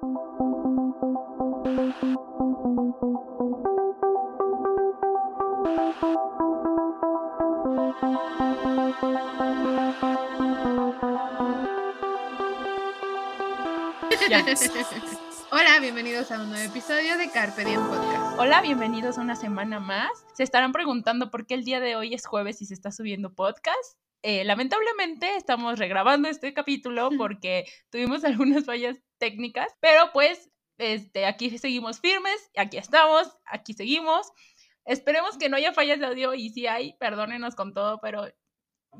Hola, bienvenidos a un nuevo episodio de Carpe Diem Podcast. Hola, bienvenidos a una semana más. Se estarán preguntando por qué el día de hoy es jueves y se está subiendo podcast. Eh, lamentablemente estamos regrabando este capítulo porque tuvimos algunas fallas técnicas, pero pues este, aquí seguimos firmes, aquí estamos, aquí seguimos. Esperemos que no haya fallas de audio y si hay, perdónenos con todo, pero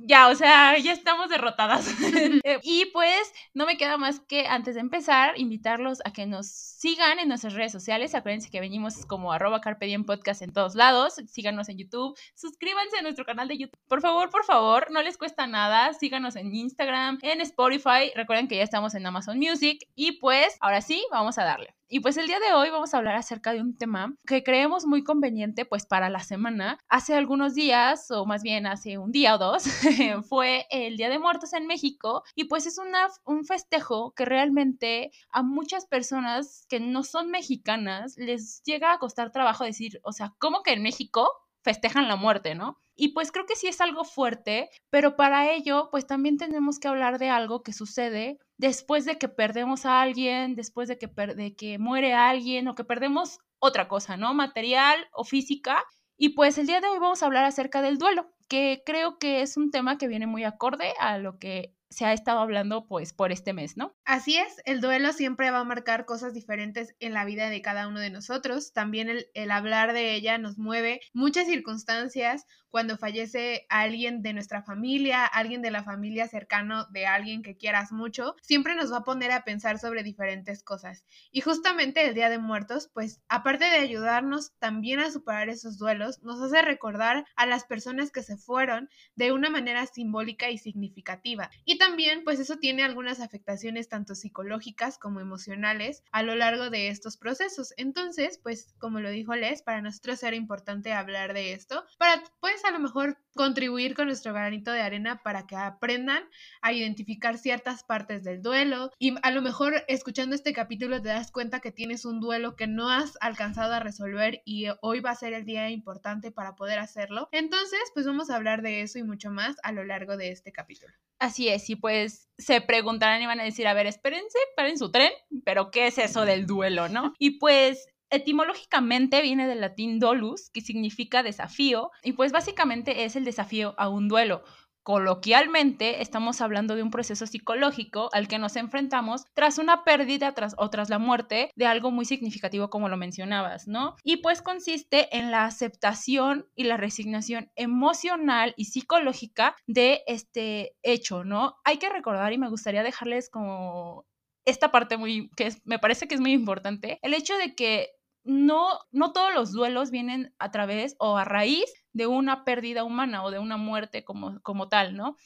ya, o sea, ya estamos derrotadas. Eh, y pues no me queda más que antes de empezar, invitarlos a que nos sigan en nuestras redes sociales. Acuérdense que venimos como arroba Carpe Podcast en todos lados. Síganos en YouTube, suscríbanse a nuestro canal de YouTube. Por favor, por favor, no les cuesta nada. Síganos en Instagram, en Spotify. Recuerden que ya estamos en Amazon Music. Y pues, ahora sí, vamos a darle. Y pues el día de hoy vamos a hablar acerca de un tema que creemos muy conveniente pues para la semana. Hace algunos días, o más bien hace un día o dos, fue el Día de Muertos en México y pues es una, un festejo que realmente a muchas personas que no son mexicanas les llega a costar trabajo decir, o sea, ¿cómo que en México festejan la muerte, ¿no? Y pues creo que sí es algo fuerte, pero para ello pues también tenemos que hablar de algo que sucede después de que perdemos a alguien, después de que, de que muere alguien o que perdemos otra cosa, ¿no? Material o física. Y pues el día de hoy vamos a hablar acerca del duelo, que creo que es un tema que viene muy acorde a lo que se ha estado hablando pues por este mes, ¿no? Así es, el duelo siempre va a marcar cosas diferentes en la vida de cada uno de nosotros. También el, el hablar de ella nos mueve muchas circunstancias, cuando fallece alguien de nuestra familia, alguien de la familia cercano de alguien que quieras mucho, siempre nos va a poner a pensar sobre diferentes cosas. Y justamente el Día de Muertos, pues aparte de ayudarnos también a superar esos duelos, nos hace recordar a las personas que se fueron de una manera simbólica y significativa. Y también, pues eso tiene algunas afectaciones tanto psicológicas como emocionales a lo largo de estos procesos. Entonces, pues como lo dijo Les, para nosotros era importante hablar de esto, para pues a lo mejor contribuir con nuestro granito de arena para que aprendan a identificar ciertas partes del duelo y a lo mejor escuchando este capítulo te das cuenta que tienes un duelo que no has alcanzado a resolver y hoy va a ser el día importante para poder hacerlo. Entonces, pues vamos a hablar de eso y mucho más a lo largo de este capítulo. Así es, y pues se preguntarán y van a decir, a ver, espérense, paren su tren, pero ¿qué es eso del duelo, no? Y pues Etimológicamente viene del latín dolus, que significa desafío, y pues básicamente es el desafío a un duelo. Coloquialmente estamos hablando de un proceso psicológico al que nos enfrentamos tras una pérdida tras, o tras la muerte de algo muy significativo como lo mencionabas, ¿no? Y pues consiste en la aceptación y la resignación emocional y psicológica de este hecho, ¿no? Hay que recordar y me gustaría dejarles como esta parte muy, que me parece que es muy importante, el hecho de que no, no todos los duelos vienen a través o a raíz de una pérdida humana o de una muerte como, como tal, ¿no?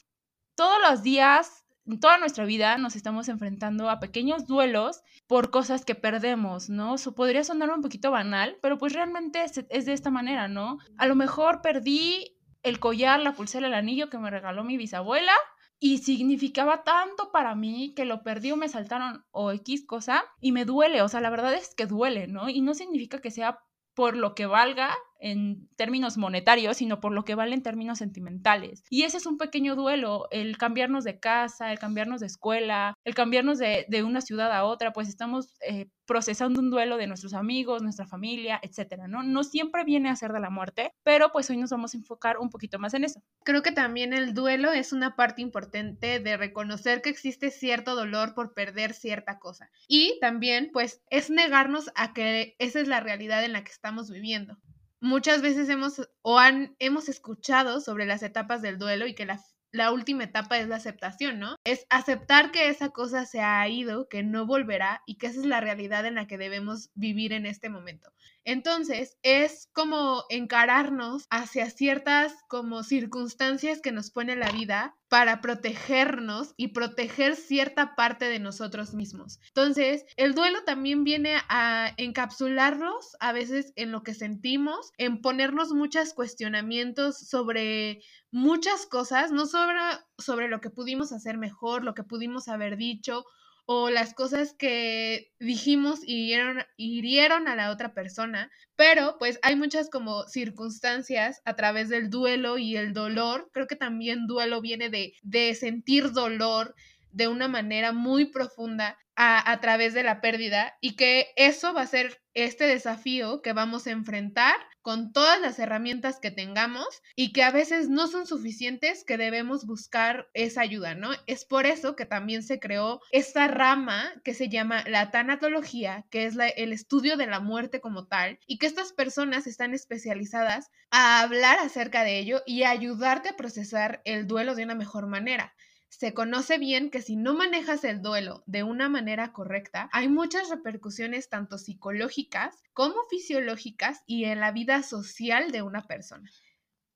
Todos los días, en toda nuestra vida, nos estamos enfrentando a pequeños duelos por cosas que perdemos, ¿no? Eso podría sonar un poquito banal, pero pues realmente es, es de esta manera, ¿no? A lo mejor perdí el collar, la pulsera, el anillo que me regaló mi bisabuela y significaba tanto para mí que lo perdí o me saltaron o X cosa y me duele, o sea, la verdad es que duele, ¿no? Y no significa que sea por lo que valga en términos monetarios, sino por lo que vale en términos sentimentales. Y ese es un pequeño duelo, el cambiarnos de casa, el cambiarnos de escuela, el cambiarnos de, una ciudad a otra, pues estamos eh, procesando un duelo de nuestros amigos, nuestra familia, etcétera, ¿no? No siempre viene a ser de la muerte, pero pues hoy nos vamos a enfocar un poquito más en eso. Creo que también el duelo es una parte importante de reconocer que existe cierto dolor por perder cierta cosa. Y también, pues, es negarnos a que esa es la realidad en la que estamos viviendo muchas veces hemos o han, hemos escuchado sobre las etapas del duelo y que la, la, última etapa es la aceptación, ¿no? Es aceptar que esa cosa se ha ido, que no volverá y que esa es la realidad en la que debemos vivir en este momento. Entonces, es como encararnos hacia ciertas como circunstancias que nos pone la vida para protegernos y proteger cierta parte de nosotros mismos. Entonces, el duelo también viene a encapsularnos a veces en lo que sentimos, en ponernos muchos cuestionamientos sobre muchas cosas, no sobre, sobre lo que pudimos hacer mejor, lo que pudimos haber dicho o las cosas que dijimos hirieron, hirieron a la otra persona, pero pues hay muchas como circunstancias a través del duelo y el dolor. Creo que también duelo viene de, de sentir dolor, de una manera muy profunda a, a, través de la pérdida y que eso va a ser este desafío que vamos a enfrentar con todas las herramientas que tengamos y que a veces no son suficientes que debemos buscar esa ayuda, ¿no? Es por eso que también se creó esta rama que se llama la tanatología, que es el estudio de la muerte como tal, y que estas personas están especializadas a hablar acerca de ello y a ayudarte a procesar el duelo de una mejor manera se conoce bien que si no manejas el duelo de una manera correcta, hay muchas repercusiones tanto psicológicas como fisiológicas y en la vida social de una persona.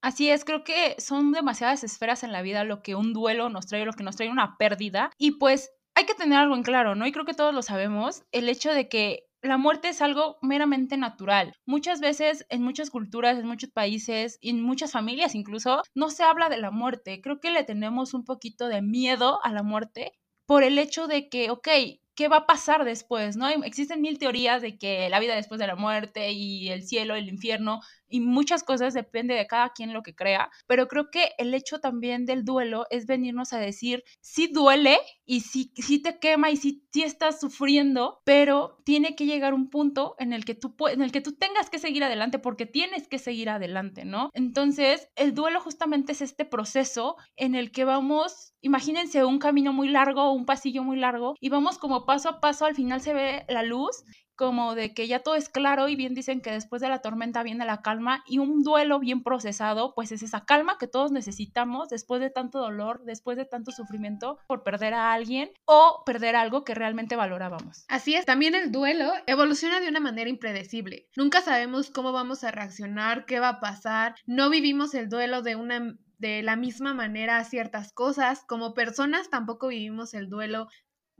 Así es, creo que son demasiadas esferas en la vida lo que un duelo nos trae, lo que nos trae una pérdida. Y pues hay que tener algo en claro, ¿no? Y creo que todos lo sabemos, el hecho de que la muerte es algo meramente natural. Muchas veces en muchas culturas, en muchos países, en muchas familias incluso, no se habla de la muerte. Creo que le tenemos un poquito de miedo a la muerte por el hecho de que, ok, ¿qué va a pasar después? ¿no? Existen mil teorías de que la vida después de la muerte y el cielo, el infierno y muchas cosas depende de cada quien lo que crea, pero creo que el hecho también del duelo es venirnos a decir, sí duele y sí, sí te quema y sí, sí, estás sufriendo, pero tiene que llegar un punto en el que tú en el que tú tengas que seguir adelante porque tienes que seguir adelante, ¿no? Entonces, el duelo justamente es este proceso en el que vamos, imagínense un camino muy largo, un pasillo muy largo y vamos como paso a paso, al final se ve la luz como de que ya todo es claro y bien dicen que después de la tormenta viene la calma y un duelo bien procesado, pues es esa calma que todos necesitamos después de tanto dolor, después de tanto sufrimiento por perder a alguien o perder algo que realmente valorábamos. Así es, también el duelo evoluciona de una manera impredecible. Nunca sabemos cómo vamos a reaccionar, qué va a pasar, no vivimos el duelo de una de la misma manera ciertas cosas. Como personas tampoco vivimos el duelo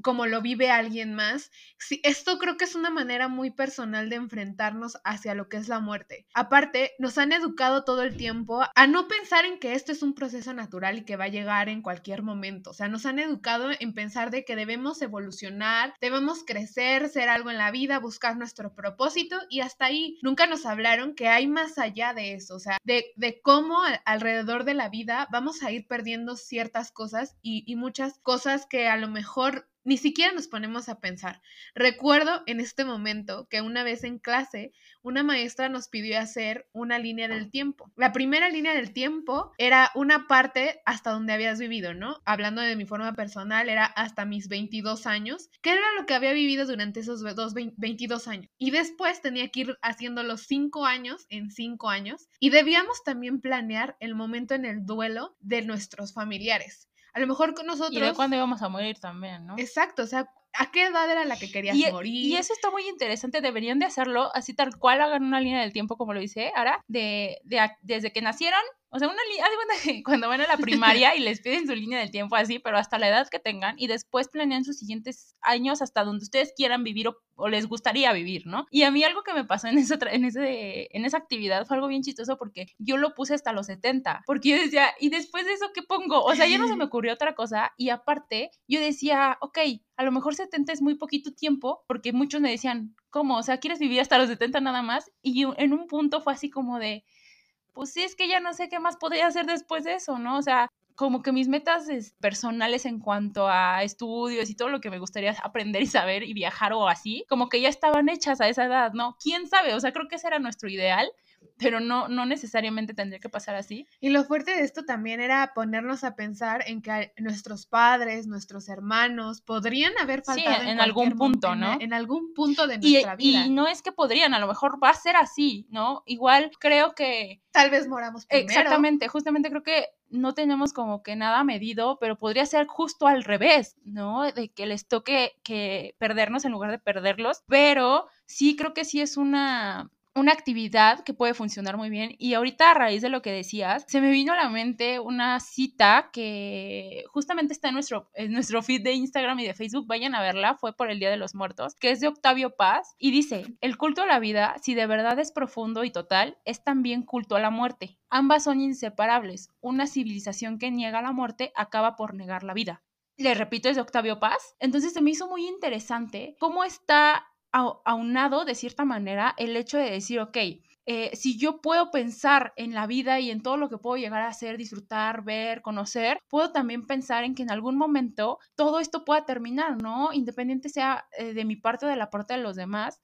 como lo vive alguien más. Sí, esto creo que es una manera muy personal de enfrentarnos hacia lo que es la muerte. Aparte, nos han educado todo el tiempo a no pensar en que esto es un proceso natural y que va a llegar en cualquier momento. O sea, nos han educado en pensar de que debemos evolucionar, debemos crecer, ser algo en la vida, buscar nuestro propósito y hasta ahí nunca nos hablaron que hay más allá de eso, o sea, de, de cómo alrededor de la vida vamos a ir perdiendo ciertas cosas y, y muchas cosas que a lo mejor ni siquiera nos ponemos a pensar. Recuerdo en este momento que una vez en clase una maestra nos pidió hacer una línea del tiempo. La primera línea del tiempo era una parte hasta donde habías vivido, ¿no? Hablando de mi forma personal, era hasta mis 22 años, que era lo que había vivido durante esos dos, 22 años. Y después tenía que ir haciendo los 5 años en 5 años y debíamos también planear el momento en el duelo de nuestros familiares. A lo mejor con nosotros. Y de cuándo íbamos a morir también, ¿no? Exacto, o sea, ¿a qué edad era la que querías y, morir? Y eso está muy interesante, deberían de hacerlo así tal cual, hagan una línea del tiempo como lo hice ahora, de, de desde que nacieron o sea, una línea, cuando van a la primaria y les piden su línea del tiempo así, pero hasta la edad que tengan y después planean sus siguientes años hasta donde ustedes quieran vivir o, les gustaría vivir, ¿no? Y a mí algo que me pasó en, esa, en, ese, en esa actividad fue algo bien chistoso porque yo lo puse hasta los 70, porque yo decía, ¿y después de eso qué pongo? O sea, ya no se me ocurrió otra cosa y aparte yo decía, ok, a lo mejor 70 es muy poquito tiempo, porque muchos me decían, ¿cómo? O sea, ¿quieres vivir hasta los 70 nada más? Y en un punto fue así como de pues sí, es que ya no sé qué más podría hacer después de eso, ¿no? O sea, como que mis metas personales en cuanto a estudios y todo lo que me gustaría aprender y saber y viajar o así, como que ya estaban hechas a esa edad, ¿no? ¿Quién sabe? O sea, creo que ese era nuestro ideal pero no, no necesariamente tendría que pasar así. Y lo fuerte de esto también era ponernos a pensar en que nuestros padres, nuestros hermanos, podrían haber faltado en, algún punto, ¿no? En, algún punto de nuestra vida. Y no es que podrían, a lo mejor va a ser así, ¿no? Igual creo que... Tal vez moramos primero. Exactamente, justamente creo que no tenemos como que nada medido, pero podría ser justo al revés, ¿no? De que les toque que perdernos en lugar de perderlos, pero sí creo que sí es una una actividad que puede funcionar muy bien. Y ahorita a raíz de lo que decías, se me vino a la mente una cita que justamente está en nuestro, en nuestro feed de Instagram y de Facebook. Vayan a verla, fue por el Día de los Muertos, que es de Octavio Paz. Y dice, el culto a la vida, si de verdad es profundo y total, es también culto a la muerte. Ambas son inseparables. Una civilización que niega la muerte acaba por negar la vida. le repito, es de Octavio Paz. Entonces se me hizo muy interesante cómo está aunado de cierta manera el hecho de decir, ok, eh, si yo puedo pensar en la vida y en todo lo que puedo llegar a hacer, disfrutar, ver, conocer, puedo también pensar en que en algún momento todo esto pueda terminar, ¿no? Independiente sea eh, de mi parte o de la parte de los demás.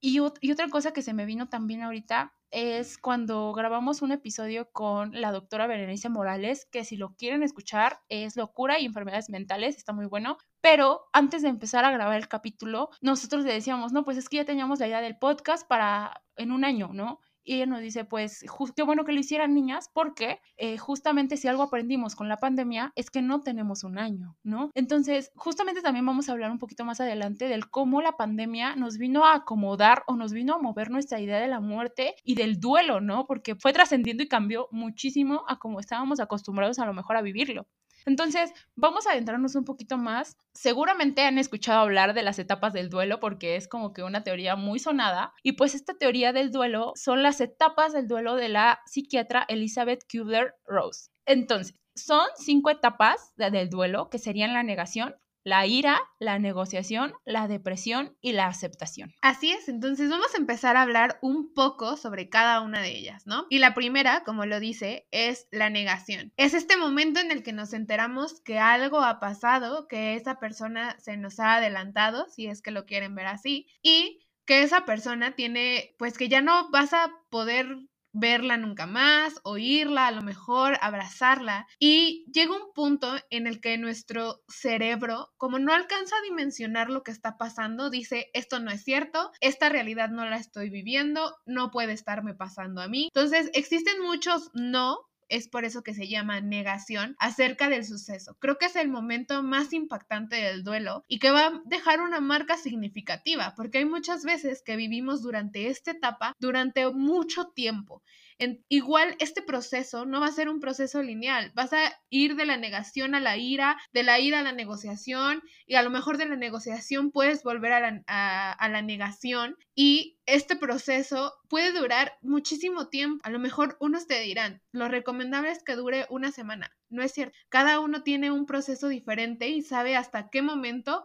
Y, y, otra cosa que se me vino también ahorita es cuando grabamos un episodio con la doctora Berenice Morales, que si lo quieren escuchar es locura y enfermedades mentales, está muy bueno. Pero antes de empezar a grabar el capítulo, nosotros le decíamos, no, pues es que ya teníamos la idea del podcast para en un año, ¿no? Y ella nos dice, pues, qué bueno que lo hicieran niñas, porque eh, justamente si algo aprendimos con la pandemia es que no tenemos un año, ¿no? Entonces, justamente también vamos a hablar un poquito más adelante del cómo la pandemia nos vino a acomodar o nos vino a mover nuestra idea de la muerte y del duelo, ¿no? Porque fue trascendiendo y cambió muchísimo a cómo estábamos acostumbrados a lo mejor a vivirlo. Entonces, vamos a adentrarnos un poquito más. Seguramente han escuchado hablar de las etapas del duelo porque es como que una teoría muy sonada. Y pues esta teoría del duelo son las etapas del duelo de la psiquiatra Elizabeth Kubler-Rose. Entonces, son cinco etapas del duelo que serían la negación, la ira, la negociación, la depresión y la aceptación. Así es, entonces vamos a empezar a hablar un poco sobre cada una de ellas, ¿no? Y la primera, como lo dice, es la negación. Es este momento en el que nos enteramos que algo ha pasado, que esa persona se nos ha adelantado, si es que lo quieren ver así, y que esa persona tiene, pues que ya no vas a poder verla nunca más, oírla, a lo mejor abrazarla. Y llega un punto en el que nuestro cerebro, como no alcanza a dimensionar lo que está pasando, dice, esto no es cierto, esta realidad no la estoy viviendo, no puede estarme pasando a mí. Entonces, existen muchos no es por eso que se llama negación acerca del suceso. Creo que es el momento más impactante del duelo y que va a dejar una marca significativa, porque hay muchas veces que vivimos durante esta etapa durante mucho tiempo igual este proceso no va a ser un proceso lineal, vas a ir de la negación a la ira, de la ira a la negociación y a lo mejor de la negociación puedes volver a la, a la negación y este proceso puede durar muchísimo tiempo. A lo mejor unos te dirán, lo recomendable es que dure una semana. No es cierto. Cada uno tiene un proceso diferente y sabe hasta qué momento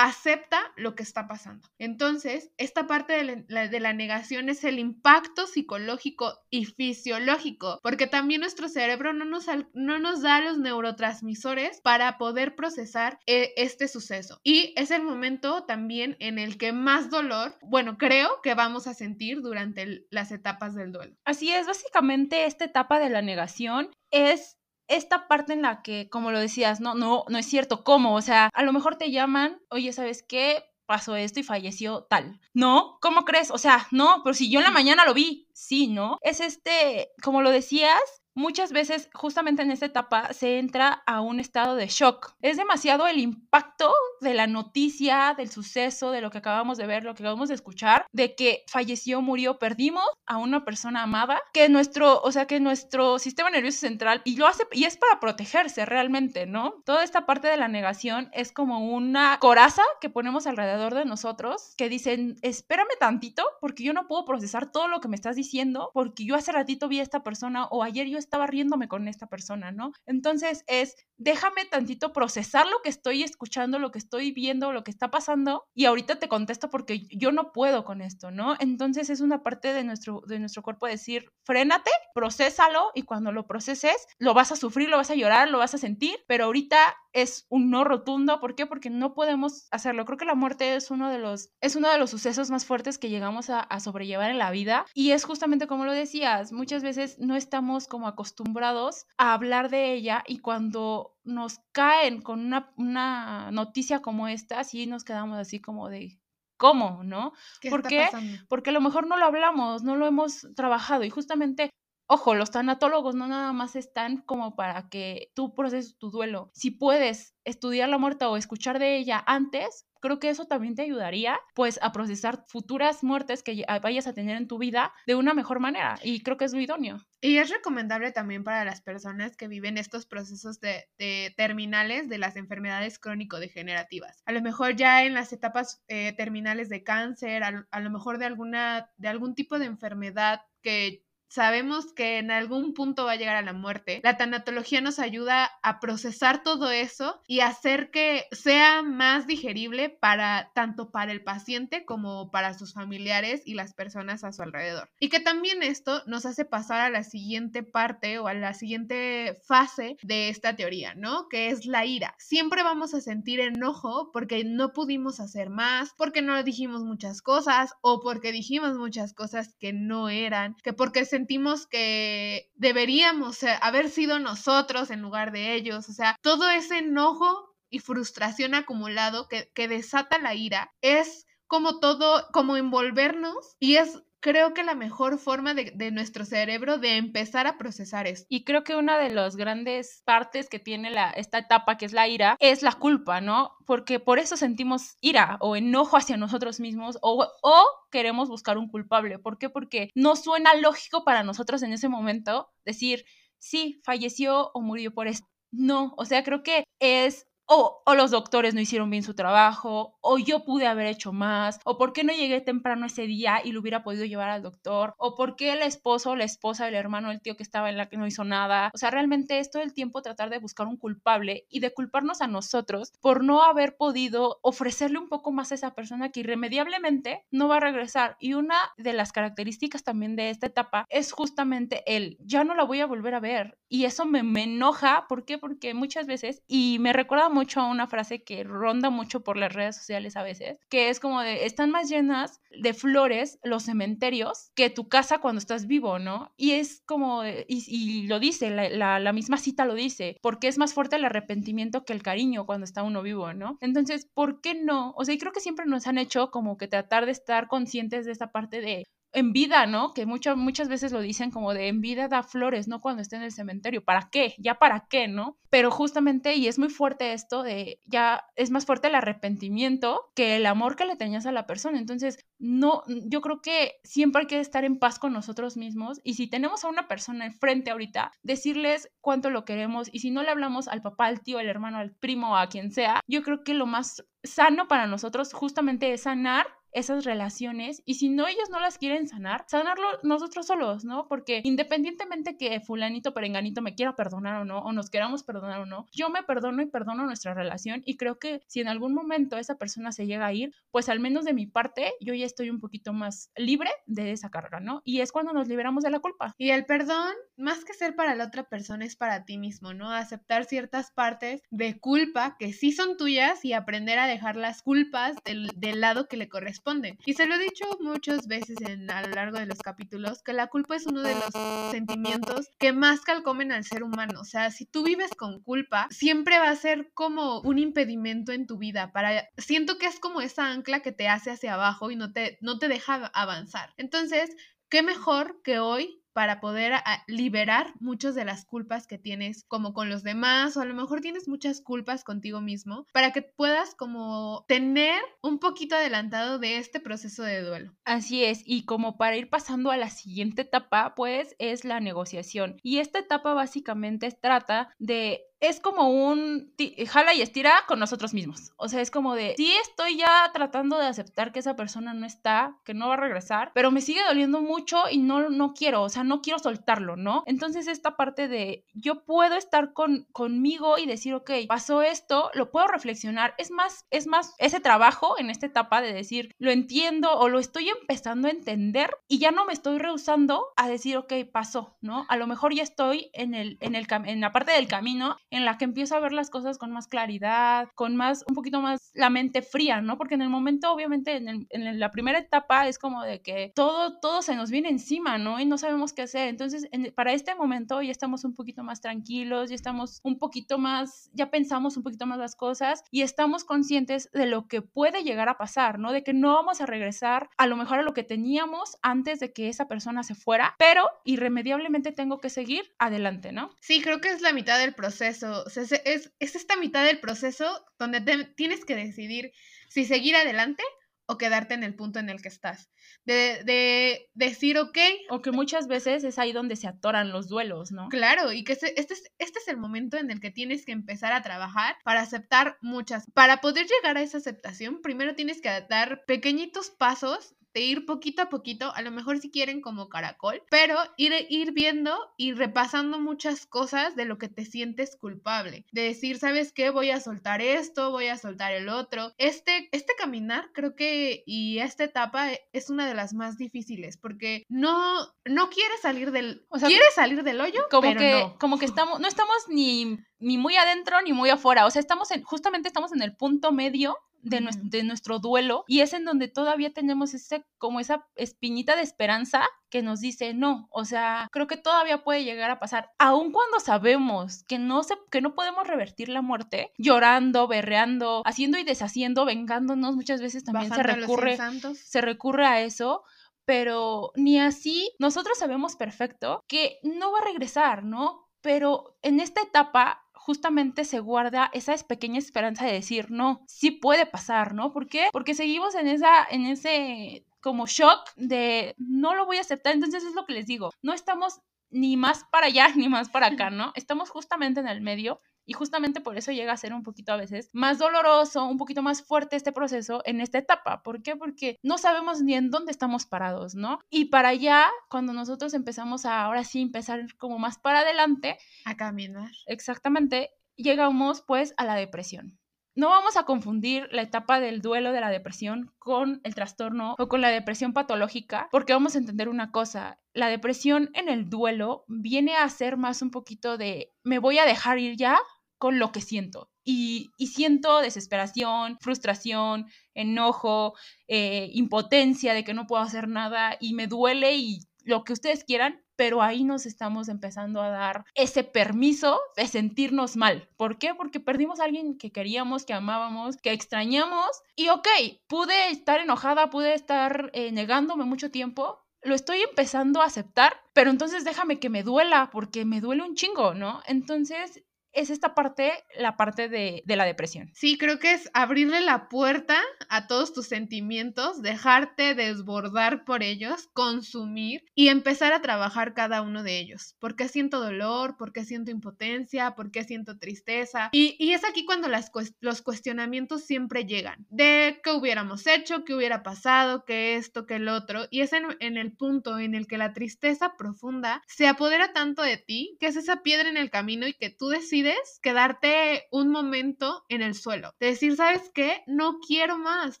acepta lo que está pasando. Entonces, esta parte de la, negación es el impacto psicológico y fisiológico, porque también nuestro cerebro no nos, no nos da los neurotransmisores para poder procesar eh, este suceso. Y es el momento también en el que más dolor, bueno, creo que vamos a sentir durante las etapas del duelo. Así es, básicamente esta etapa de la negación es esta parte en la que, como lo decías, no, no, no es cierto, ¿cómo? O sea, a lo mejor te llaman, oye, ¿sabes qué? pasó esto y falleció tal. No, ¿cómo crees? O sea, no, pero si yo en la mañana lo vi, sí, ¿no? Es este, como lo decías, muchas veces justamente en esta etapa se entra a un estado de shock. Es demasiado el impacto de la noticia, del suceso, de lo que acabamos de ver, lo que acabamos de escuchar, de que falleció, murió, perdimos a una persona amada, que nuestro, o sea, que nuestro sistema nervioso central y lo hace y es para protegerse realmente, ¿no? Toda esta parte de la negación es como una coraza que ponemos alrededor de nosotros que dicen, "Espérame tantito porque yo no puedo procesar todo lo que me estás diciendo porque yo hace ratito vi a esta persona o ayer yo estaba riéndome con esta persona, ¿no? Entonces es, déjame tantito procesar lo que estoy escuchando, lo que estoy viendo, lo que está pasando y ahorita te contesto porque yo no puedo con esto, ¿no? Entonces es una parte de nuestro, de nuestro cuerpo decir, frénate, procésalo y cuando lo proceses, lo vas a sufrir, lo vas a llorar, lo vas a sentir, pero ahorita es un no rotundo. ¿Por qué? Porque no podemos hacerlo. Creo que la muerte es uno de los, es uno de los sucesos más fuertes que llegamos a, a sobrellevar en la vida y es justamente como lo decías, muchas veces no estamos como acostumbrados a hablar de ella y cuando nos caen con una, una noticia como esta, sí nos quedamos así como de, ¿cómo? ¿No? ¿Qué ¿Por qué? Porque a lo mejor no lo hablamos, no lo hemos trabajado y justamente Ojo, los tanatólogos no nada más están como para que tú proceses tu duelo. Si puedes estudiar la muerte o escuchar de ella antes, creo que eso también te ayudaría pues a procesar futuras muertes que vayas a tener en tu vida de una mejor manera y creo que es lo idóneo. Y es recomendable también para las personas que viven estos procesos de, terminales de las enfermedades crónico-degenerativas. A lo mejor ya en las etapas eh, terminales de cáncer, a, a, lo mejor de, alguna, de algún tipo de enfermedad que sabemos que en algún punto va a llegar a la muerte. La tanatología nos ayuda a procesar todo eso y hacer que sea más digerible para tanto para el paciente como para sus familiares y las personas a su alrededor. Y que también esto nos hace pasar a la siguiente parte o a la siguiente fase de esta teoría, ¿no? Que es la ira. Siempre vamos a sentir enojo porque no pudimos hacer más, porque no dijimos muchas cosas o porque dijimos muchas cosas que no eran, que porque se sentimos que deberíamos haber sido nosotros en lugar de ellos. O sea, todo ese enojo y frustración acumulado que, que desata la ira es como todo, como envolvernos y es creo que la mejor forma de, nuestro cerebro de empezar a procesar esto. Y creo que una de las grandes partes que tiene la, esta etapa, que es la ira, es la culpa, ¿no? Porque por eso sentimos ira o enojo hacia nosotros mismos o, o queremos buscar un culpable. ¿Por qué? Porque no suena lógico para nosotros en ese momento decir, sí, falleció o murió por esto. No, o sea, creo que es o, los doctores no hicieron bien su trabajo, o yo pude haber hecho más, o por qué no llegué temprano ese día y lo hubiera podido llevar al doctor, o por qué el esposo, la esposa, el hermano, el tío que estaba en la que no hizo nada. O sea, realmente es todo el tiempo tratar de buscar un culpable y de culparnos a nosotros por no haber podido ofrecerle un poco más a esa persona que irremediablemente no va a regresar. Y una de las características también de esta etapa es justamente el, ya no la voy a volver a ver. Y eso me, me enoja, ¿por qué? Porque muchas veces, y me recuerda mucho a una frase que ronda mucho por las redes sociales a veces, que es como de, están más llenas de flores los cementerios que tu casa cuando estás vivo, ¿no? Y es como, y, lo dice, la, la, misma cita lo dice, porque es más fuerte el arrepentimiento que el cariño cuando está uno vivo, ¿no? Entonces, ¿por qué no? O sea, y creo que siempre nos han hecho como que tratar de estar conscientes de esta parte de, en vida, ¿no? Que muchas muchas veces lo dicen como de en vida da flores, no cuando esté en el cementerio. ¿Para qué? ¿Ya para qué, no? Pero justamente, y es muy fuerte esto de, ya es más fuerte el arrepentimiento que el amor que le tenías a la persona. Entonces, no, yo creo que siempre hay que estar en paz con nosotros mismos y si tenemos a una persona enfrente ahorita, decirles cuánto lo queremos y si no le hablamos al papá, al tío, al hermano, al primo, a quien sea, yo creo que lo más sano para nosotros justamente es sanar esas relaciones y si no ellos no las quieren sanar, sanarlo nosotros solos, ¿no? Porque independientemente que fulanito perenganito me quiera perdonar o no, o nos queramos perdonar o no, yo me perdono y perdono nuestra relación y creo que si en algún momento esa persona se llega a ir, pues al menos de mi parte yo ya estoy un poquito más libre de esa carga, ¿no? Y es cuando nos liberamos de la culpa. Y el perdón, más que ser para la otra persona, es para ti mismo, ¿no? Aceptar ciertas partes de culpa que sí son tuyas y aprender a dejar las culpas del, del lado que le corresponde y se lo he dicho muchas veces en, a lo largo de los capítulos, que la culpa es uno de los sentimientos que más calcomen al ser humano. O sea, si tú vives con culpa, siempre va a ser como un impedimento en tu vida. Para, siento que es como esa ancla que te hace hacia abajo y no te, no te deja avanzar. Entonces, ¿qué mejor que hoy para poder liberar muchas de las culpas que tienes como con los demás o a lo mejor tienes muchas culpas contigo mismo para que puedas como tener un poquito adelantado de este proceso de duelo. Así es, y como para ir pasando a la siguiente etapa, pues es la negociación. Y esta etapa básicamente trata de es como un jala y estira con nosotros mismos. O sea, es como de, sí estoy ya tratando de aceptar que esa persona no está, que no va a regresar, pero me sigue doliendo mucho y no, no quiero, o sea, no quiero soltarlo, ¿no? Entonces esta parte de, yo puedo estar con, conmigo y decir, ok, pasó esto, lo puedo reflexionar. Es más, es más ese trabajo en esta etapa de decir, lo entiendo o lo estoy empezando a entender y ya no me estoy rehusando a decir, ok, pasó, ¿no? A lo mejor ya estoy en, el, en, el, en la parte del camino en la que empiezo a ver las cosas con más claridad, con más, un poquito más la mente fría, ¿no? Porque en el momento, obviamente, en, en la primera etapa es como de que todo, todo se nos viene encima, ¿no? Y no sabemos qué hacer. Entonces, para este momento ya estamos un poquito más tranquilos, ya estamos un poquito más, ya pensamos un poquito más las cosas y estamos conscientes de lo que puede llegar a pasar, ¿no? De que no vamos a regresar a lo mejor a lo que teníamos antes de que esa persona se fuera, pero irremediablemente tengo que seguir adelante, ¿no? Sí, creo que es la mitad del proceso es, esta mitad del proceso donde tienes que decidir si seguir adelante o quedarte en el punto en el que estás. De, decir, ok. O que muchas veces es ahí donde se atoran los duelos, ¿no? Claro, y que este, este, es, este es el momento en el que tienes que empezar a trabajar para aceptar muchas. Para poder llegar a esa aceptación, primero tienes que dar pequeñitos pasos de ir poquito a poquito, a lo mejor si quieren como caracol, pero ir, ir viendo y repasando muchas cosas de lo que te sientes culpable. De decir, ¿sabes qué? Voy a soltar esto, voy a soltar el otro. Este, este caminar creo que y esta etapa es una de las más difíciles porque no, no quieres salir del... O sea, quieres salir del hoyo, como pero que, no. Como que estamos, no estamos ni, ni muy adentro ni muy afuera. O sea, estamos en, justamente estamos en el punto medio de, nuestro, de, nuestro, duelo y es en donde todavía tenemos ese, como esa espinita de esperanza que nos dice no, o sea, creo que todavía puede llegar a pasar, aun cuando sabemos que no, se, que no podemos revertir la muerte, llorando, berreando, haciendo y deshaciendo, vengándonos, muchas veces también se recurre, se recurre a eso, pero ni así nosotros sabemos perfecto que no va a regresar, ¿no? Pero en esta etapa justamente se guarda esa pequeña esperanza de decir, no, sí puede pasar, ¿no? ¿Por qué? Porque seguimos en, esa, en ese como shock de no lo voy a aceptar. Entonces es lo que les digo, no estamos ni más para allá ni más para acá, ¿no? Estamos justamente en el medio y justamente por eso llega a ser un poquito a veces más doloroso, un poquito más fuerte este proceso en esta etapa. ¿Por qué? Porque no sabemos ni en dónde estamos parados, ¿no? Y para allá, cuando nosotros empezamos a ahora sí empezar como más para adelante. A caminar. Exactamente, llegamos pues a la depresión. No vamos a confundir la etapa del duelo de la depresión con el trastorno o con la depresión patológica, porque vamos a entender una cosa, la depresión en el duelo viene a ser más un poquito de me voy a dejar ir ya con lo que siento. Y, siento desesperación, frustración, enojo, eh, impotencia de que no puedo hacer nada y me duele y lo que ustedes quieran, pero ahí nos estamos empezando a dar ese permiso de sentirnos mal. ¿Por qué? Porque perdimos a alguien que queríamos, que amábamos, que extrañamos y ok, pude estar enojada, pude estar eh, negándome mucho tiempo, lo estoy empezando a aceptar, pero entonces déjame que me duela, porque me duele un chingo, ¿no? Entonces es esta parte, la parte de, de, la depresión. Sí, creo que es abrirle la puerta a todos tus sentimientos, dejarte desbordar por ellos, consumir y empezar a trabajar cada uno de ellos. ¿Por qué siento dolor? ¿Por qué siento impotencia? ¿Por qué siento tristeza? Y, y es aquí cuando las, los cuestionamientos siempre llegan, de qué hubiéramos hecho, qué hubiera pasado, qué esto, qué el otro. Y es en, en el punto en el que la tristeza profunda se apodera tanto de ti, que es esa piedra en el camino y que tú decides quedarte un momento en el suelo. De decir, ¿sabes qué? No quiero más,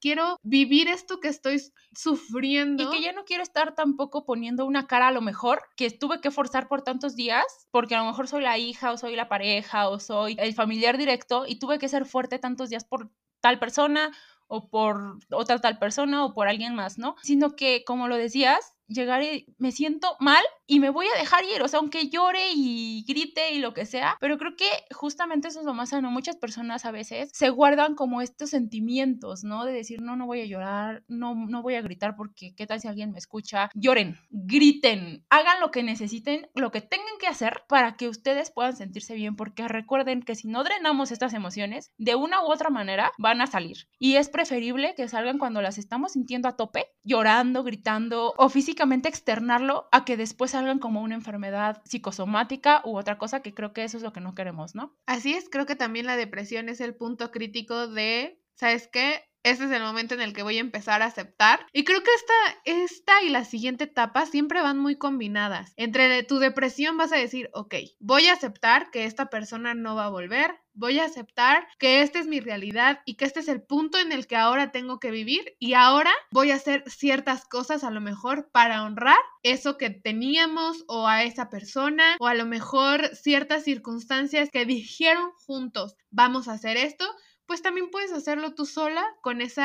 quiero vivir esto que estoy sufriendo. Y que ya no quiero estar tampoco poniendo una cara a lo mejor que tuve que forzar por tantos días, porque a lo mejor soy la hija o soy la pareja o soy el familiar directo y tuve que ser fuerte tantos días por tal persona o por otra tal persona o por alguien más, ¿no? Sino que, como lo decías, llegar y me siento mal y me voy a dejar ir, o sea, aunque llore y grite y lo que sea, pero creo que justamente eso es lo más sano. Muchas personas a veces se guardan como estos sentimientos, ¿no? De decir, no, no voy a llorar, no, no voy a gritar porque qué tal si alguien me escucha. Lloren, griten, hagan lo que necesiten, lo que tengan que hacer para que ustedes puedan sentirse bien, porque recuerden que si no drenamos estas emociones, de una u otra manera van a salir. Y es preferible que salgan cuando las estamos sintiendo a tope, llorando, gritando o físicamente externarlo, a que después salgan como una enfermedad psicosomática u otra cosa, que creo que eso es lo que no queremos, ¿no? Así es, creo que también la depresión es el punto crítico de, ¿sabes qué? Este es el momento en el que voy a empezar a aceptar. Y creo que esta, esta y la siguiente etapa siempre van muy combinadas. Entre tu depresión vas a decir, ok, voy a aceptar que esta persona no va a volver, voy a aceptar que esta es mi realidad y que este es el punto en el que ahora tengo que vivir y ahora voy a hacer ciertas cosas a lo mejor para honrar eso que teníamos o a esa persona o a lo mejor ciertas circunstancias que dijeron juntos, vamos a hacer esto pues también puedes hacerlo tú sola con ese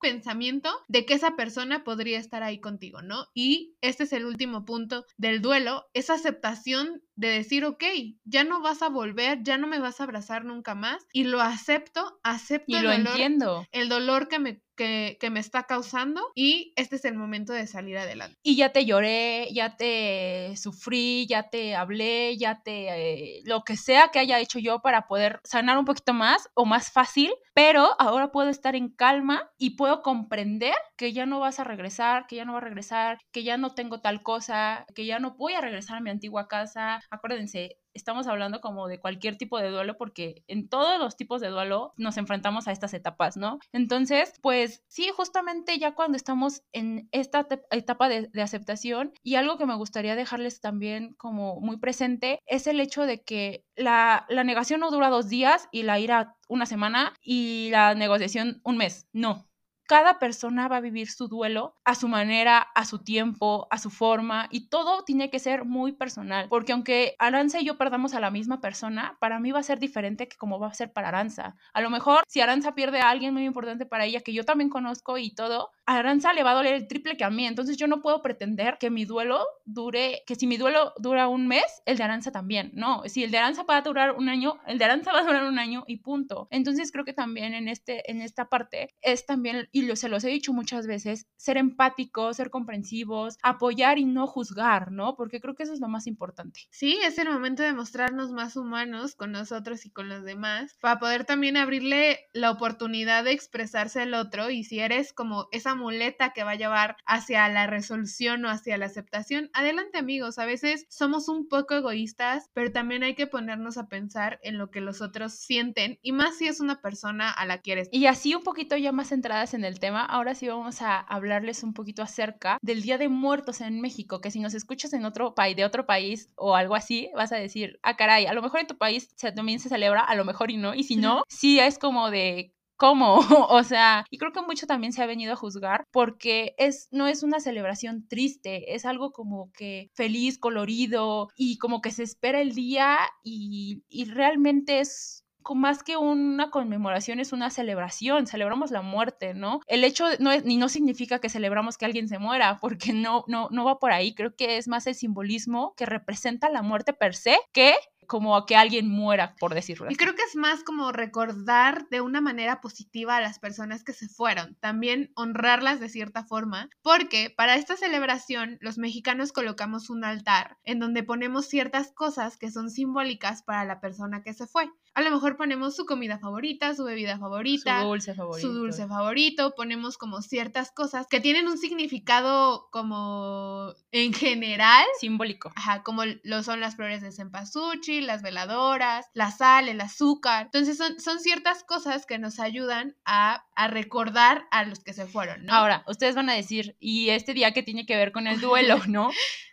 pensamiento de que esa persona podría estar ahí contigo, ¿no? Y este es el último punto del duelo, esa aceptación de decir, ok, ya no vas a volver, ya no me vas a abrazar nunca más y lo acepto, acepto y lo entiendo. el dolor que me que, me está causando y este es el momento de salir adelante. Y ya te lloré, ya te sufrí, ya te hablé, ya te... Eh, lo que sea que haya hecho yo para poder sanar un poquito más o más fácil, pero ahora puedo estar en calma y puedo comprender que ya no vas a regresar, que ya no va a regresar, que ya no tengo tal cosa, que ya no voy a regresar a mi antigua casa. Acuérdense, estamos hablando como de cualquier tipo de duelo porque en todos los tipos de duelo nos enfrentamos a estas etapas, ¿no? Entonces, pues sí, justamente ya cuando estamos en esta etapa de, aceptación y algo que me gustaría dejarles también como muy presente es el hecho de que la, la negación no dura dos días y la ira una semana y la negociación un mes. No, cada persona va a vivir su duelo a su manera, a su tiempo, a su forma y todo tiene que ser muy personal, porque aunque Aranza y yo perdamos a la misma persona, para mí va a ser diferente que como va a ser para Aranza. A lo mejor si Aranza pierde a alguien muy importante para ella que yo también conozco y todo, a Aranza le va a doler el triple que a mí, entonces yo no puedo pretender que mi duelo dure, que si mi duelo dura un mes, el de Aranza también, no, si el de Aranza va a durar un año, el de Aranza va a durar un año y punto. Entonces creo que también en este en esta parte es también y se los he dicho muchas veces, ser empáticos, ser comprensivos, apoyar y no juzgar, ¿no? Porque creo que eso es lo más importante. Sí, es el momento de mostrarnos más humanos con nosotros y con los demás, para poder también abrirle la oportunidad de expresarse al otro y si eres como esa muleta que va a llevar hacia la resolución o hacia la aceptación, adelante amigos, a veces somos un poco egoístas, pero también hay que ponernos a pensar en lo que los otros sienten y más si es una persona a la que eres. Y así un poquito ya más centradas en el tema, ahora sí vamos a hablarles un poquito acerca del Día de Muertos en México, que si nos escuchas en otro país, de otro país o algo así, vas a decir, ah, caray, a lo mejor en tu país también se celebra, a lo mejor y no, y si no, sí es como de ¿Cómo? o sea, y creo que mucho también se ha venido a juzgar porque es, no es una celebración triste, es algo como que feliz, colorido y como que se espera el día y, y realmente es más que una conmemoración, es una celebración, celebramos la muerte, ¿no? El hecho no ni no significa que celebramos que alguien se muera, porque no, no, no va por ahí, creo que es más el simbolismo que representa la muerte per se que como que alguien muera, por decirlo Y creo que es más como recordar de una manera positiva a las personas que se fueron, también honrarlas de cierta forma, porque para esta celebración los mexicanos colocamos un altar en donde ponemos ciertas cosas que son simbólicas para la persona que se fue. A lo mejor ponemos su comida favorita, su bebida favorita, su dulce favorito. Su dulce favorito, ponemos como ciertas cosas que tienen un significado como en general. Simbólico. Ajá, como lo son las flores de cempasúchil, las veladoras, la sal, el azúcar. Entonces son, son ciertas cosas que nos ayudan a, a, recordar a los que se fueron, ¿no? Ahora, ustedes van a decir, ¿y este día qué tiene que ver con el duelo, no?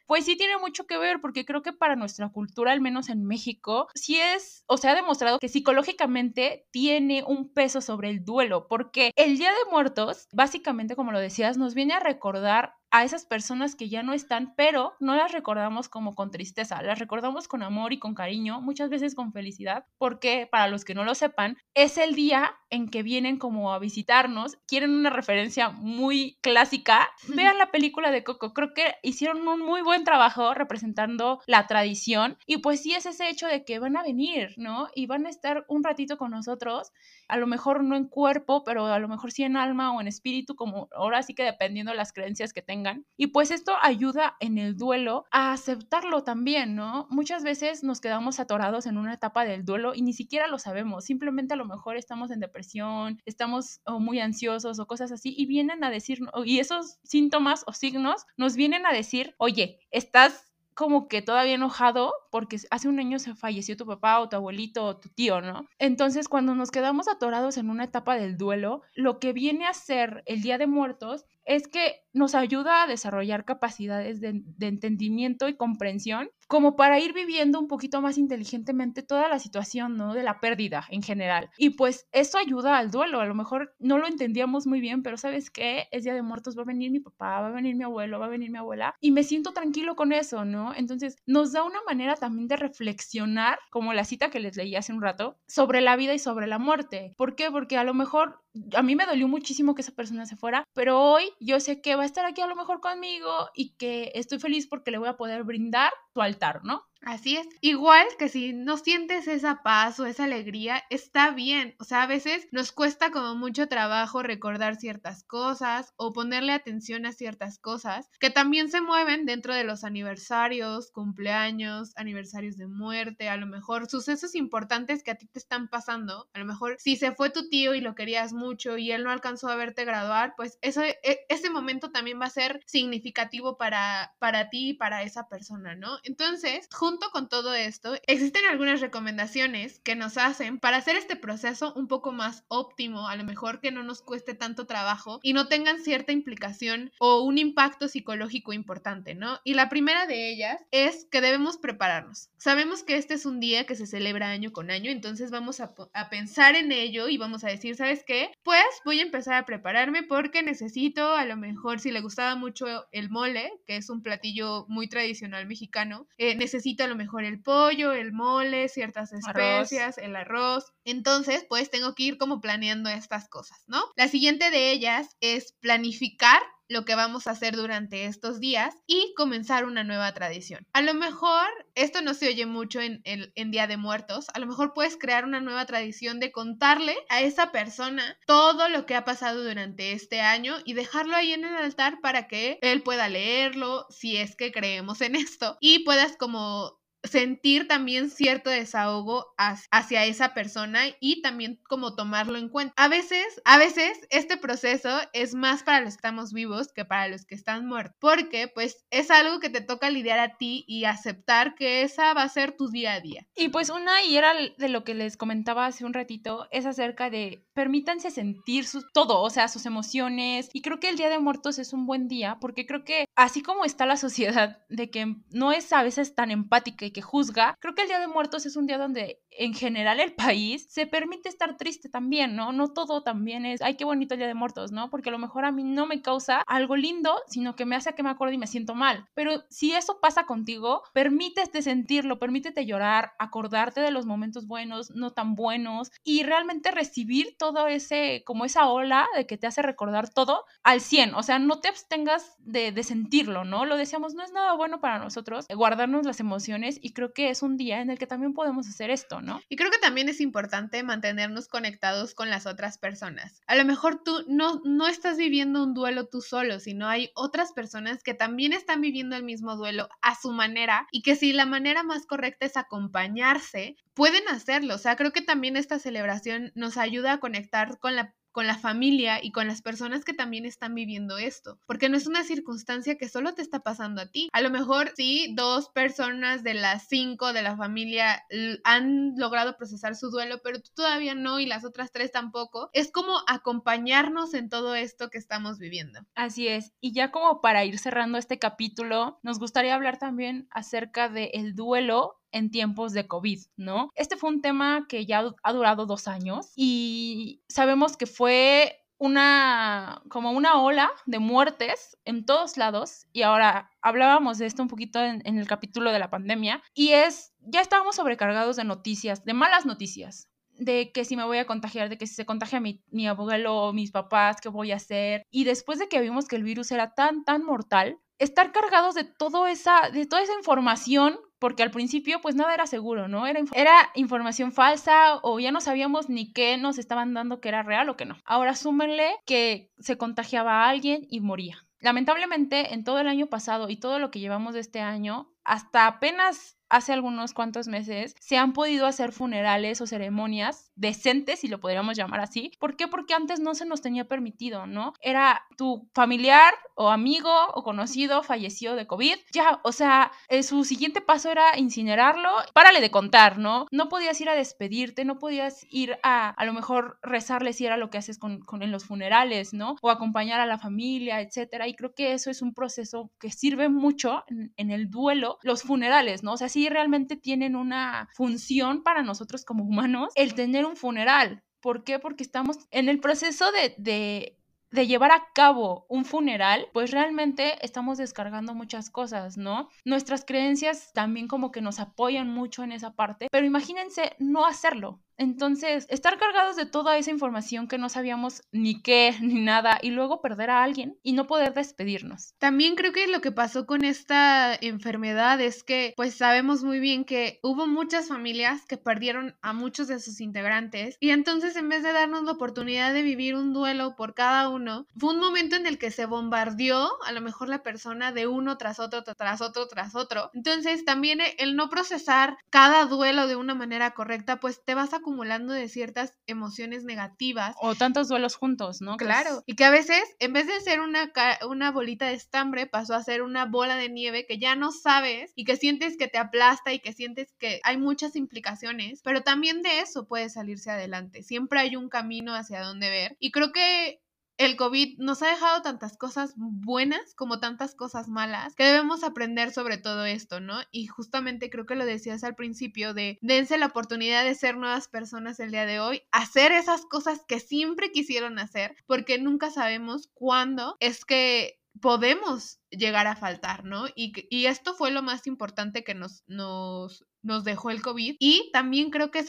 Pues sí tiene mucho que ver, porque creo que para nuestra cultura, al menos en México, sí es, o sea, ha demostrado que psicológicamente tiene un peso sobre el duelo, porque el Día de Muertos, básicamente, como lo decías, nos viene a recordar a esas personas que ya no están, pero no las recordamos como con tristeza, las recordamos con amor y con cariño, muchas veces con felicidad, porque para los que no lo sepan, es el día en que vienen como a visitarnos, quieren una referencia muy clásica, vean la película de Coco, creo que hicieron un muy buen trabajo representando la tradición y pues sí es ese hecho de que van a venir, ¿no? Y van a estar un ratito con nosotros, a lo mejor no en cuerpo, pero a lo mejor sí en alma o en espíritu, como ahora sí que dependiendo de las creencias que tengan y pues esto ayuda en el duelo a aceptarlo también, ¿no? Muchas veces nos quedamos atorados en una etapa del duelo y ni siquiera lo sabemos. Simplemente a lo mejor estamos en depresión, estamos muy ansiosos o cosas así y vienen a decir, y esos síntomas o signos nos vienen a decir, oye, estás como que todavía enojado porque hace un año se falleció tu papá o tu abuelito o tu tío, ¿no? Entonces, cuando nos quedamos atorados en una etapa del duelo, lo que viene a ser el Día de Muertos es que nos ayuda a desarrollar capacidades de, entendimiento y comprensión como para ir viviendo un poquito más inteligentemente toda la situación, ¿no? De la pérdida en general. Y pues eso ayuda al duelo. A lo mejor no lo entendíamos muy bien, pero ¿sabes qué? Es Día de Muertos, va a venir mi papá, va a venir mi abuelo, va a venir mi abuela. Y me siento tranquilo con eso, ¿no? Entonces nos da una manera también de reflexionar, como la cita que les leí hace un rato, sobre la vida y sobre la muerte. ¿Por qué? Porque a lo mejor a mí me dolió muchísimo que esa persona se fuera, pero hoy yo sé que va a estar aquí a lo mejor conmigo y que estoy feliz porque le voy a poder brindar tu altar, ¿no? Así es. Igual que si no sientes esa paz o esa alegría, está bien. O sea, a veces nos cuesta como mucho trabajo recordar ciertas cosas o ponerle atención a ciertas cosas que también se mueven dentro de los aniversarios, cumpleaños, aniversarios de muerte, a lo mejor sucesos importantes que a ti te están pasando. A lo mejor si se fue tu tío y lo querías mucho y él no alcanzó a verte graduar, pues eso, e, ese momento también va a ser significativo para, para ti y para esa persona, ¿no? Entonces, junto con todo esto, existen algunas recomendaciones que nos hacen para hacer este proceso un poco más óptimo, a lo mejor que no nos cueste tanto trabajo y no tengan cierta implicación o un impacto psicológico importante, ¿no? Y la primera de ellas es que debemos prepararnos. Sabemos que este es un día que se celebra año con año, entonces vamos a, pensar en ello y vamos a decir, ¿sabes qué? Pues voy a empezar a prepararme porque necesito, a lo mejor, si le gustaba mucho el mole, que es un platillo muy tradicional mexicano, eh, necesito a lo mejor el pollo, el mole, ciertas especias, el arroz. Entonces, pues tengo que ir como planeando estas cosas, ¿no? La siguiente de ellas es planificar lo que vamos a hacer durante estos días y comenzar una nueva tradición. A lo mejor esto no se oye mucho en, en, Día de Muertos, a lo mejor puedes crear una nueva tradición de contarle a esa persona todo lo que ha pasado durante este año y dejarlo ahí en el altar para que él pueda leerlo si es que creemos en esto y puedas como sentir también cierto desahogo hacia esa persona y también como tomarlo en cuenta. A veces, a veces este proceso es más para los que estamos vivos que para los que están muertos, porque pues es algo que te toca lidiar a ti y aceptar que esa va a ser tu día a día. Y pues una, y era de lo que les comentaba hace un ratito, es acerca de permítanse sentir todo, o sea, sus emociones. Y creo que el Día de Muertos es un buen día, porque creo que así como está la sociedad de que no es a veces tan empática y que juzga, creo que el Día de Muertos es un día donde en general el país se permite estar triste también, ¿no? No todo también es, ay, qué bonito el Día de Muertos, ¿no? Porque a lo mejor a mí no me causa algo lindo, sino que me hace que me acuerde y me siento mal. Pero si eso pasa contigo, permítete sentirlo, permítete llorar, acordarte de los momentos buenos, no tan buenos y realmente recibir todo ese, como esa ola de que te hace recordar todo al 100. O sea, no te abstengas de, de sentirlo, ¿no? Lo decíamos, no es nada bueno para nosotros guardarnos las emociones y creo que es un día en el que también podemos hacer esto, Y creo que también es importante mantenernos conectados con las otras personas. A lo mejor tú no, no estás viviendo un duelo tú solo, sino hay otras personas que también están viviendo el mismo duelo a su manera y que si la manera más correcta es acompañarse, pueden hacerlo. O sea, creo que también esta celebración nos ayuda a conectar con la con la familia y con las personas que también están viviendo esto, porque no es una circunstancia que solo te está pasando a ti. A lo mejor sí, dos personas de las cinco de la familia han logrado procesar su duelo, pero tú todavía no y las otras tres tampoco. Es como acompañarnos en todo esto que estamos viviendo. Así es. Y ya como para ir cerrando este capítulo, nos gustaría hablar también acerca del el duelo en tiempos de COVID, ¿no? Este fue un tema que ya ha durado dos años y sabemos que fue una como una ola de muertes en todos lados y ahora hablábamos de esto un poquito en, el capítulo de la pandemia y es ya estábamos sobrecargados de noticias, de malas noticias, de que si me voy a contagiar, de que si se contagia mi, mi abuelo, mis papás, qué voy a hacer. Y después de que vimos que el virus era tan, tan mortal, estar cargados de, todo esa, de toda esa información porque al principio pues nada era seguro, ¿no? Era, era información falsa o ya no sabíamos ni qué nos estaban dando que era real o que no. Ahora súmenle que se contagiaba a alguien y moría. Lamentablemente, en todo el año pasado y todo lo que llevamos de este año, hasta apenas hace algunos cuantos meses se han podido hacer funerales o ceremonias decentes, si lo podríamos llamar así. ¿Por qué? Porque antes no se nos tenía permitido, ¿no? Era tu familiar o amigo o conocido falleció de COVID, ya, o sea, eh, su siguiente paso era incinerarlo, párale de contar, ¿no? No podías ir a despedirte, no podías ir a a lo mejor rezarle si era lo que haces con, con en los funerales, ¿no? O acompañar a la familia, etcétera. Y creo que eso es un proceso que sirve mucho en, en el duelo, los funerales, ¿no? O sea, sí realmente tienen una función para nosotros como humanos el tener un funeral. ¿Por qué? Porque estamos en el proceso de, de de llevar a cabo un funeral, pues realmente estamos descargando muchas cosas, ¿no? Nuestras creencias también como que nos apoyan mucho en esa parte, pero imagínense no hacerlo. Entonces, estar cargados de toda esa información que no sabíamos ni qué ni nada y luego perder a alguien y no poder despedirnos. También creo que lo que pasó con esta enfermedad es que pues sabemos muy bien que hubo muchas familias que perdieron a muchos de sus integrantes y entonces en vez de darnos la oportunidad de vivir un duelo por cada uno, fue un momento en el que se bombardeó a lo mejor la persona de uno tras otro, tras otro, tras otro. Entonces también el no procesar cada duelo de una manera correcta pues te vas a acumulando de ciertas emociones negativas. O tantos duelos juntos, ¿no? Claro. Y que a veces, en vez de ser una, una bolita de estambre, pasó a ser una bola de nieve que ya no sabes y que sientes que te aplasta y que sientes que hay muchas implicaciones, pero también de eso puede salirse adelante. Siempre hay un camino hacia donde ver. Y creo que el COVID nos ha dejado tantas cosas buenas como tantas cosas malas que debemos aprender sobre todo esto, ¿no? Y justamente creo que lo decías al principio de dense la oportunidad de ser nuevas personas el día de hoy, hacer esas cosas que siempre quisieron hacer, porque nunca sabemos cuándo es que podemos llegar a faltar, ¿no? Y, y esto fue lo más importante que nos, nos nos dejó el COVID y también creo que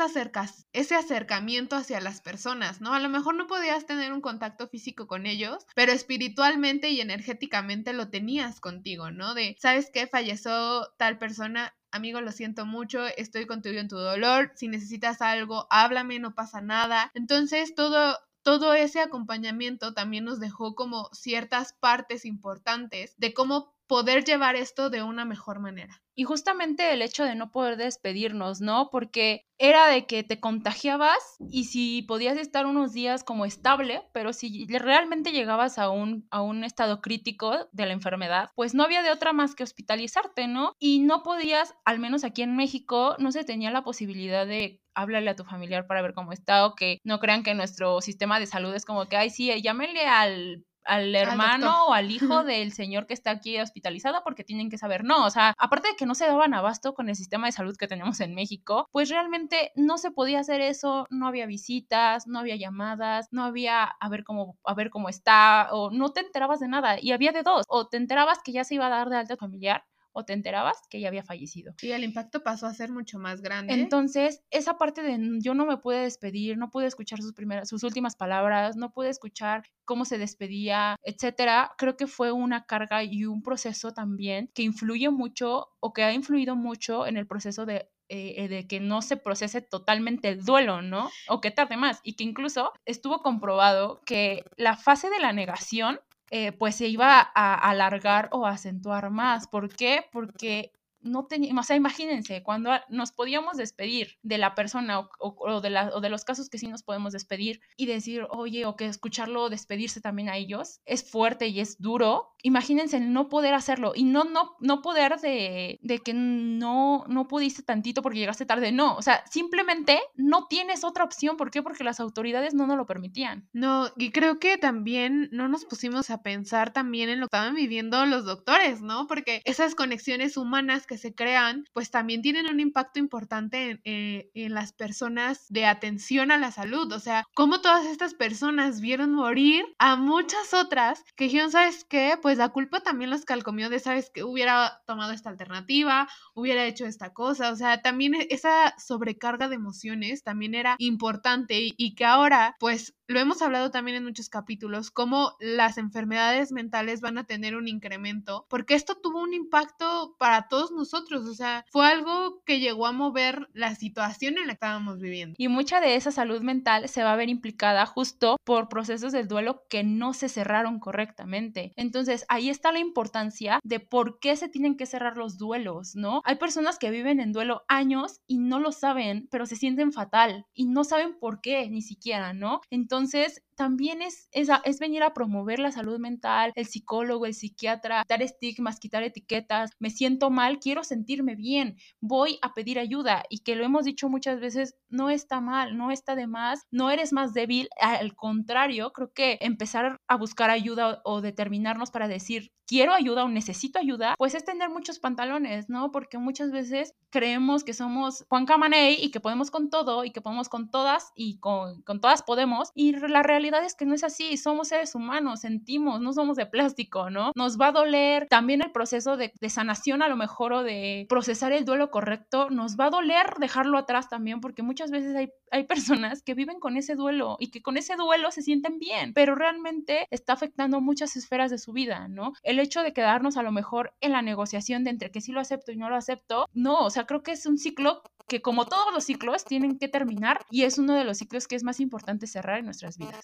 ese acercamiento hacia las personas, ¿no? A lo mejor no podías tener un contacto físico con ellos, pero espiritualmente y energéticamente lo tenías contigo, ¿no? De, ¿sabes qué? Falleció tal persona, amigo, lo siento mucho, estoy contigo en tu dolor, si necesitas algo, háblame, no pasa nada. Entonces, todo todo ese acompañamiento también nos dejó como ciertas partes importantes de cómo poder llevar esto de una mejor manera. Y justamente el hecho de no poder despedirnos, ¿no? Porque era de que te contagiabas y si podías estar unos días como estable, pero si realmente llegabas a un, a un estado crítico de la enfermedad, pues no había de otra más que hospitalizarte, ¿no? Y no podías, al menos aquí en México, no se tenía la posibilidad de háblale a tu familiar para ver cómo está o que no crean que nuestro sistema de salud es como que, ay, sí, llámenle al al hermano o al hijo del señor que está aquí hospitalizado porque tienen que saber, no, o sea, aparte de que no se daban abasto con el sistema de salud que tenemos en México, pues realmente no se podía hacer eso, no había visitas, no había llamadas, no había a ver cómo, a ver cómo está, o no te enterabas de nada, y había de dos, o te enterabas que ya se iba a dar de alta familiar, o te enterabas que ya había fallecido. Y el impacto pasó a ser mucho más grande. Entonces, esa parte de yo no me pude despedir, no pude escuchar sus primeras, sus últimas palabras, no pude escuchar cómo se despedía, etcétera, creo que fue una carga y un proceso también que influye mucho o que ha influido mucho en el proceso de eh, de que no se procese totalmente el duelo, ¿no? O que tarde más. Y que incluso estuvo comprobado que la fase de la negación eh, pues se iba a alargar o acentuar más. ¿Por qué? Porque no teníamos, o sea, imagínense, cuando nos podíamos despedir de la persona o, de o, de los casos que sí nos podemos despedir y decir, oye, o que escucharlo despedirse también a ellos, es fuerte y es duro. Imagínense no poder hacerlo y no, no, no poder de, de que no, no pudiste tantito porque llegaste tarde, no, o sea, simplemente no tienes otra opción. ¿Por qué? Porque las autoridades no nos lo permitían. No, y creo que también no nos pusimos a pensar también en lo que estaban viviendo los doctores, ¿no? Porque esas conexiones humanas que se crean, pues también tienen un impacto importante eh, en, las personas de atención a la salud. O sea, cómo todas estas personas vieron morir a muchas otras que dijeron, ¿sabes qué? Pues la culpa también los calcomió de, ¿sabes que Hubiera tomado esta alternativa, hubiera hecho esta cosa. O sea, también e, esa sobrecarga de emociones también era importante y que ahora, pues lo hemos hablado también en muchos capítulos, cómo las enfermedades mentales van a tener un incremento, porque esto tuvo un impacto para todos nosotros, o sea, fue algo que llegó a mover la situación en la que estábamos viviendo. Y mucha de esa salud mental se va a ver implicada justo por procesos del duelo que no se cerraron correctamente. Entonces, ahí está la importancia de por qué se tienen que cerrar los duelos, ¿no? Hay personas que viven en duelo años y no lo saben, pero se sienten fatal y no saben por qué ni siquiera, ¿no? Entonces, entonces, también es, es, es, venir a promover la salud mental, el psicólogo, el psiquiatra, dar estigmas, quitar etiquetas, me siento mal, quiero sentirme bien, voy a pedir ayuda y que lo hemos dicho muchas veces, no está mal, no está de más, no eres más débil, al contrario, creo que empezar a buscar ayuda o, determinarnos para decir, quiero ayuda o necesito ayuda, pues es tener muchos pantalones, ¿no? Porque muchas veces creemos que somos Juan Camaney y que podemos con todo y que podemos con todas y con, con todas podemos y la realidad es que no es así, somos seres humanos, sentimos, no somos de plástico, ¿no? Nos va a doler también el proceso de, sanación a lo mejor o de procesar el duelo correcto, nos va a doler dejarlo atrás también porque muchas veces hay, hay personas que viven con ese duelo y que con ese duelo se sienten bien, pero realmente está afectando muchas esferas de su vida, ¿no? El hecho de quedarnos a lo mejor en la negociación de entre que sí lo acepto y no lo acepto, no, o sea, creo que es un ciclo que como todos los ciclos tienen que terminar y es uno de los ciclos que es más importante cerrar en nuestras vidas.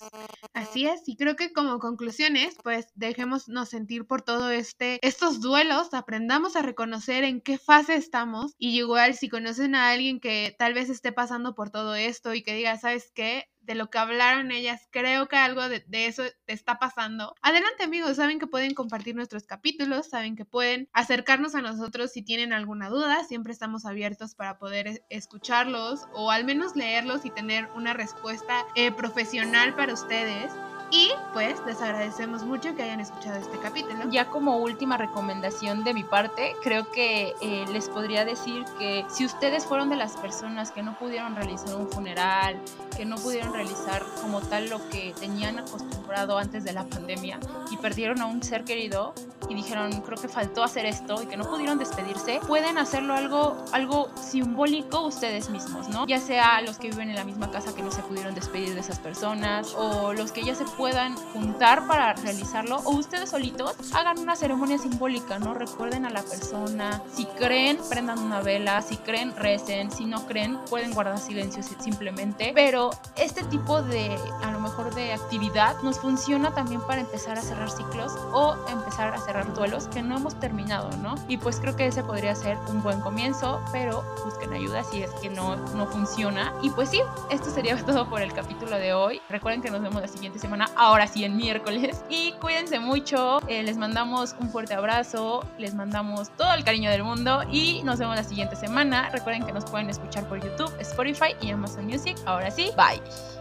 Así es, y creo que como conclusiones, pues dejémonos sentir por todo este, estos duelos, aprendamos a reconocer en qué fase estamos y igual si conocen a alguien que tal vez esté pasando por todo esto y que diga, ¿sabes qué? De lo que hablaron ellas, creo que algo de, eso te está pasando. Adelante amigos, saben que pueden compartir nuestros capítulos, saben que pueden acercarnos a nosotros si tienen alguna duda, siempre estamos abiertos para poder escucharlos o al menos leerlos y tener una respuesta eh, profesional para ustedes. Y pues les agradecemos mucho que hayan escuchado este capítulo. Ya como última recomendación de mi parte, creo que eh, les podría decir que si ustedes fueron de las personas que no pudieron realizar un funeral, que no pudieron realizar como tal lo que tenían acostumbrado antes de la pandemia y perdieron a un ser querido y dijeron creo que faltó hacer esto y que no pudieron despedirse, pueden hacerlo algo, algo simbólico ustedes mismos, ¿no? Ya sea los que viven en la misma casa que no se pudieron despedir de esas personas o los que ya se puedan juntar para realizarlo o ustedes solitos hagan una ceremonia simbólica, ¿no? Recuerden a la persona, si creen, prendan una vela, si creen, recen, si no creen, pueden guardar silencio simplemente, pero este tipo de, a lo mejor de actividad nos funciona también para empezar a cerrar ciclos o empezar a cerrar duelos que no hemos terminado, ¿no? Y pues creo que ese podría ser un buen comienzo, pero busquen ayuda si es que no, no funciona. Y pues sí, esto sería todo por el capítulo de hoy. Recuerden que nos vemos la siguiente semana ahora sí en miércoles. Y cuídense mucho, eh, les mandamos un fuerte abrazo, les mandamos todo el cariño del mundo y nos vemos la siguiente semana. Recuerden que nos pueden escuchar por YouTube, Spotify y Amazon Music. Ahora sí, bye.